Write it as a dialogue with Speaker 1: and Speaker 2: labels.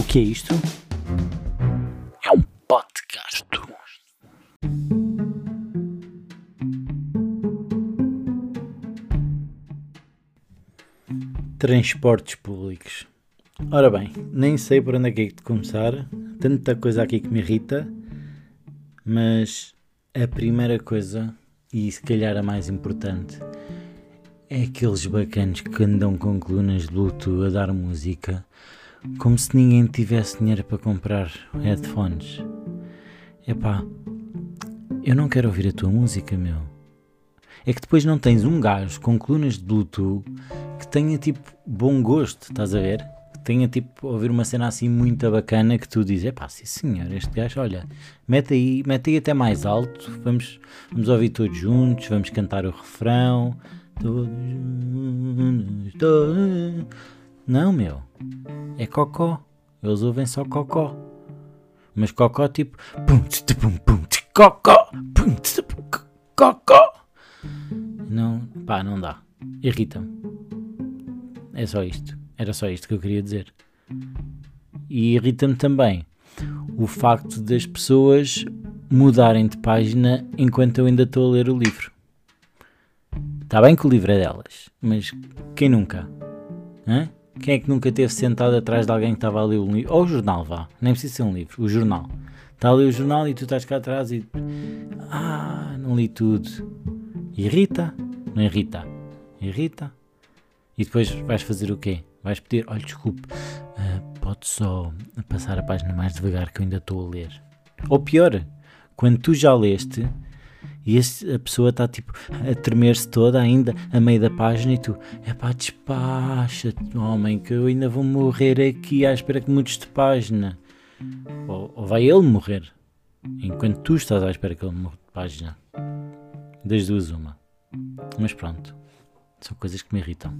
Speaker 1: O que é isto? É um podcast. Transportes públicos. Ora bem, nem sei por onde é que é de começar. Tanta coisa aqui que me irrita. Mas a primeira coisa, e se calhar a mais importante, é aqueles bacanos que andam com colunas de Bluetooth a dar música como se ninguém tivesse dinheiro para comprar headphones. Epá, eu não quero ouvir a tua música, meu. É que depois não tens um gajo com colunas de Bluetooth que tenha tipo bom gosto, estás a ver? Que tenha tipo ouvir uma cena assim muito bacana que tu dizes, epá, sim senhor, este gajo, olha, mete aí, mete aí até mais alto, vamos, vamos ouvir todos juntos, vamos cantar o refrão. Todos juntos, todos... Não, meu. É cocó. Eles ouvem só cocó. Mas cocó tipo. Cocó. Cocó. Não, pá, não dá. Irrita-me. É só isto. Era só isto que eu queria dizer. E irrita-me também o facto das pessoas mudarem de página enquanto eu ainda estou a ler o livro. Está bem que o livro é delas, mas quem nunca? Hã? Quem é que nunca esteve sentado atrás de alguém que estava a ler um livro? Ou o jornal, vá. Nem precisa ser um livro. O jornal. Está a ler o jornal e tu estás cá atrás e. Ah, não li tudo. Irrita? Não irrita? Irrita? E depois vais fazer o quê? Vais pedir, olha, desculpe, uh, pode só passar a página mais devagar que eu ainda estou a ler. Ou pior, quando tu já leste e esse, a pessoa está tipo a tremer-se toda ainda a meio da página e tu, é pá, despacha-te, homem, que eu ainda vou morrer aqui à espera que mudes de página. Ou, ou, vai ele morrer enquanto tu estás à espera que ele mude de página. Das duas, uma. Mas pronto, são coisas que me irritam.